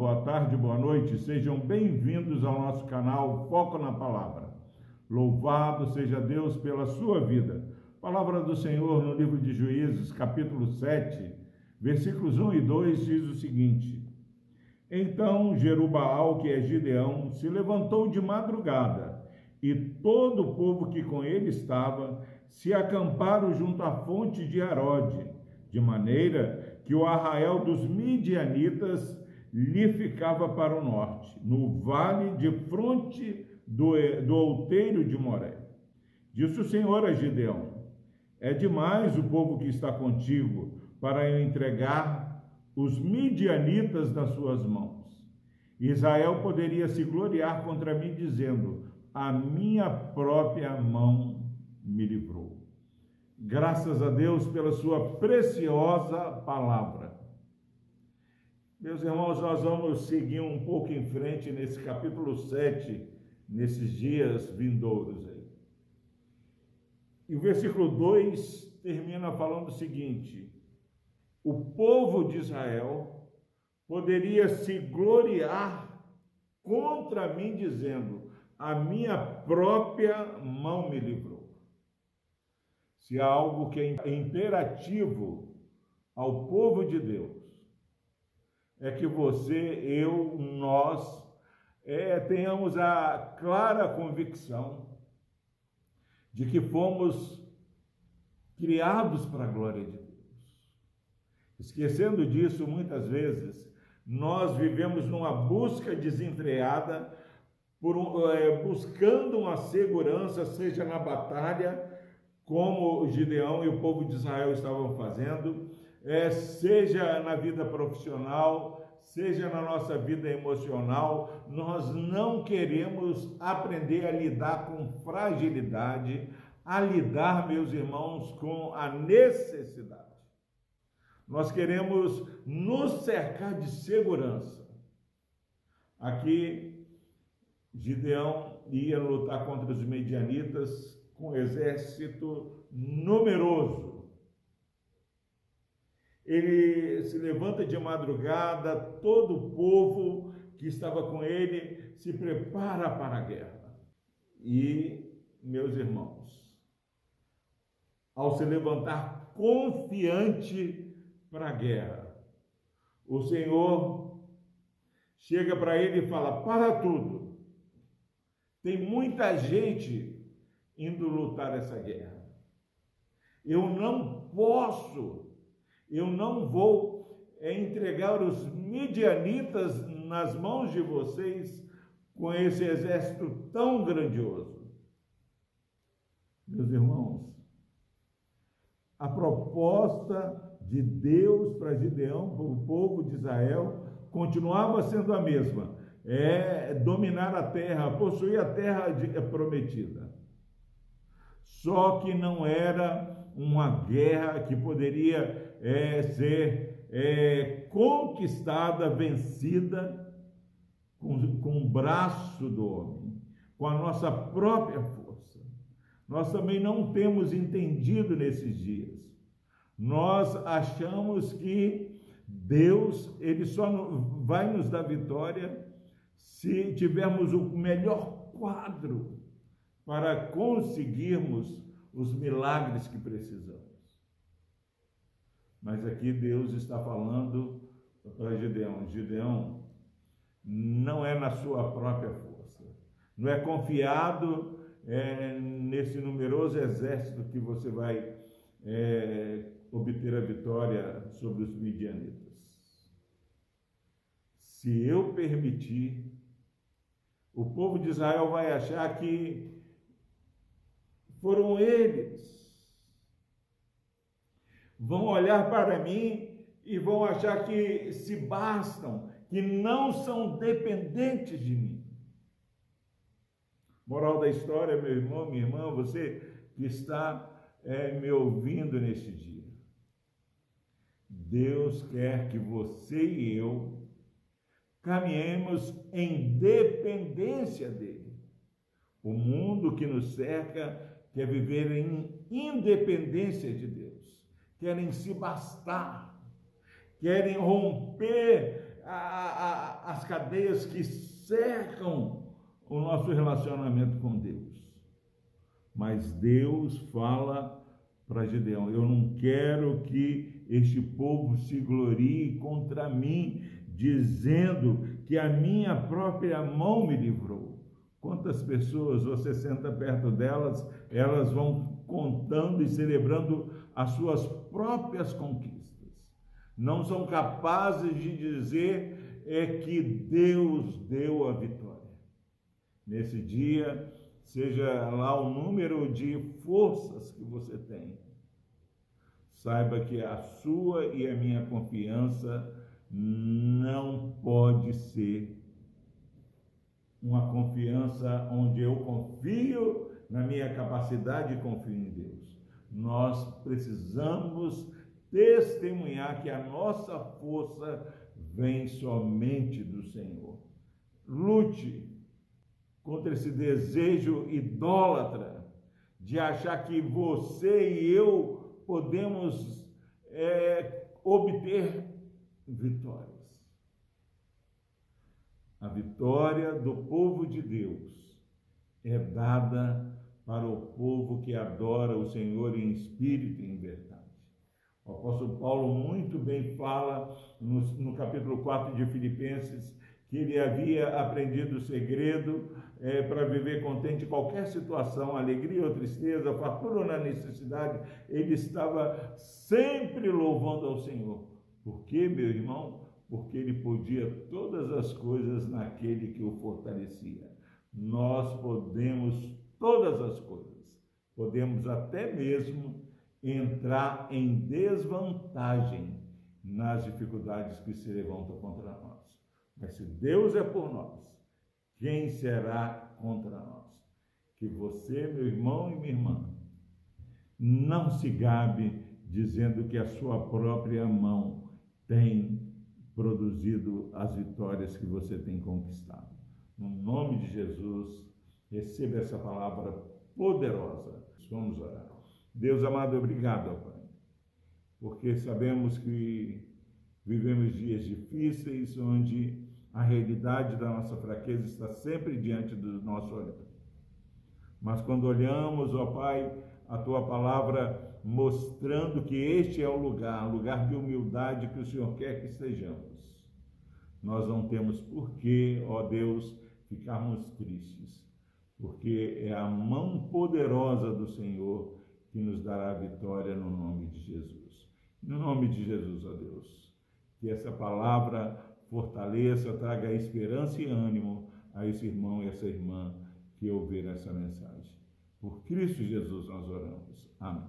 boa tarde, boa noite. Sejam bem-vindos ao nosso canal Foco na Palavra. Louvado seja Deus pela sua vida. Palavra do Senhor no livro de Juízes, capítulo 7, versículos 1 e 2 diz o seguinte: Então Jerubaal, que é Gideão, se levantou de madrugada, e todo o povo que com ele estava se acamparam junto à fonte de Arode, de maneira que o arraial dos midianitas lhe ficava para o norte, no vale de fronte do, do outeiro de Moré. Disse o Senhor a Gideão: é demais o povo que está contigo para eu entregar os midianitas nas suas mãos. Israel poderia se gloriar contra mim, dizendo: A minha própria mão me livrou. Graças a Deus pela sua preciosa palavra. Meus irmãos, nós vamos seguir um pouco em frente nesse capítulo 7, nesses dias vindouros aí. E o versículo 2 termina falando o seguinte: o povo de Israel poderia se gloriar contra mim, dizendo: a minha própria mão me livrou. Se há algo que é imperativo ao povo de Deus, é que você, eu, nós, é, tenhamos a clara convicção de que fomos criados para a glória de Deus. Esquecendo disso, muitas vezes, nós vivemos numa busca desenfreada, um, é, buscando uma segurança, seja na batalha, como Gideão e o povo de Israel estavam fazendo, é, seja na vida profissional, seja na nossa vida emocional, nós não queremos aprender a lidar com fragilidade, a lidar, meus irmãos, com a necessidade. Nós queremos nos cercar de segurança. Aqui, Gideão ia lutar contra os medianitas com um exército numeroso ele se levanta de madrugada, todo o povo que estava com ele se prepara para a guerra. E, meus irmãos, ao se levantar confiante para a guerra, o Senhor chega para ele e fala: Para tudo. Tem muita gente indo lutar essa guerra. Eu não posso eu não vou é, entregar os midianitas nas mãos de vocês com esse exército tão grandioso. Meus irmãos, a proposta de Deus para Gideão, para o povo de Israel, continuava sendo a mesma: é dominar a terra, possuir a terra prometida. Só que não era uma guerra que poderia é, ser é, conquistada, vencida com, com o braço do homem, com a nossa própria força. Nós também não temos entendido nesses dias. Nós achamos que Deus, ele só vai nos dar vitória se tivermos o melhor quadro para conseguirmos os milagres que precisamos. Mas aqui Deus está falando para Gideão: Gideão, não é na sua própria força, não é confiado é, nesse numeroso exército que você vai é, obter a vitória sobre os midianitas. Se eu permitir, o povo de Israel vai achar que foram eles vão olhar para mim e vão achar que se bastam, que não são dependentes de mim. Moral da história, meu irmão, minha irmã, você que está é, me ouvindo neste dia. Deus quer que você e eu caminhemos em dependência dele. O mundo que nos cerca quer viver em independência de Deus querem se bastar, querem romper a, a, as cadeias que cercam o nosso relacionamento com Deus. Mas Deus fala para Gideão: Eu não quero que este povo se glorie contra mim, dizendo que a minha própria mão me livrou. Quantas pessoas você senta perto delas, elas vão contando e celebrando as suas próprias conquistas. Não são capazes de dizer é que Deus deu a vitória. Nesse dia, seja lá o número de forças que você tem, saiba que a sua e a minha confiança não pode ser uma confiança onde eu confio na minha capacidade e confio em Deus. Nós precisamos testemunhar que a nossa força vem somente do Senhor. Lute contra esse desejo idólatra de achar que você e eu podemos é, obter vitórias. A vitória do povo de Deus é dada para o povo que adora o Senhor em espírito e em verdade. O apóstolo Paulo muito bem fala no, no capítulo 4 de Filipenses que ele havia aprendido o segredo é, para viver contente em qualquer situação, alegria ou tristeza, fartura ou na necessidade, ele estava sempre louvando ao Senhor. Por quê, meu irmão? Porque ele podia todas as coisas naquele que o fortalecia. Nós podemos todas as coisas, podemos até mesmo entrar em desvantagem nas dificuldades que se levantam contra nós. Mas se Deus é por nós, quem será contra nós? Que você, meu irmão e minha irmã, não se gabe dizendo que a sua própria mão tem produzido as vitórias que você tem conquistado. No nome de Jesus, receba essa palavra poderosa. Vamos orar. Deus amado, obrigado, Pai, porque sabemos que vivemos dias difíceis onde a realidade da nossa fraqueza está sempre diante do nosso olhar. Mas quando olhamos, ó Pai, a tua palavra mostrando que este é o lugar, lugar de humildade que o Senhor quer que estejamos. Nós não temos por que, ó Deus, ficarmos tristes, porque é a mão poderosa do Senhor que nos dará a vitória no nome de Jesus. No nome de Jesus, ó Deus, que essa palavra fortaleça, traga esperança e ânimo a esse irmão e essa irmã que ouvir essa mensagem. Por Cristo Jesus nós oramos. Amém.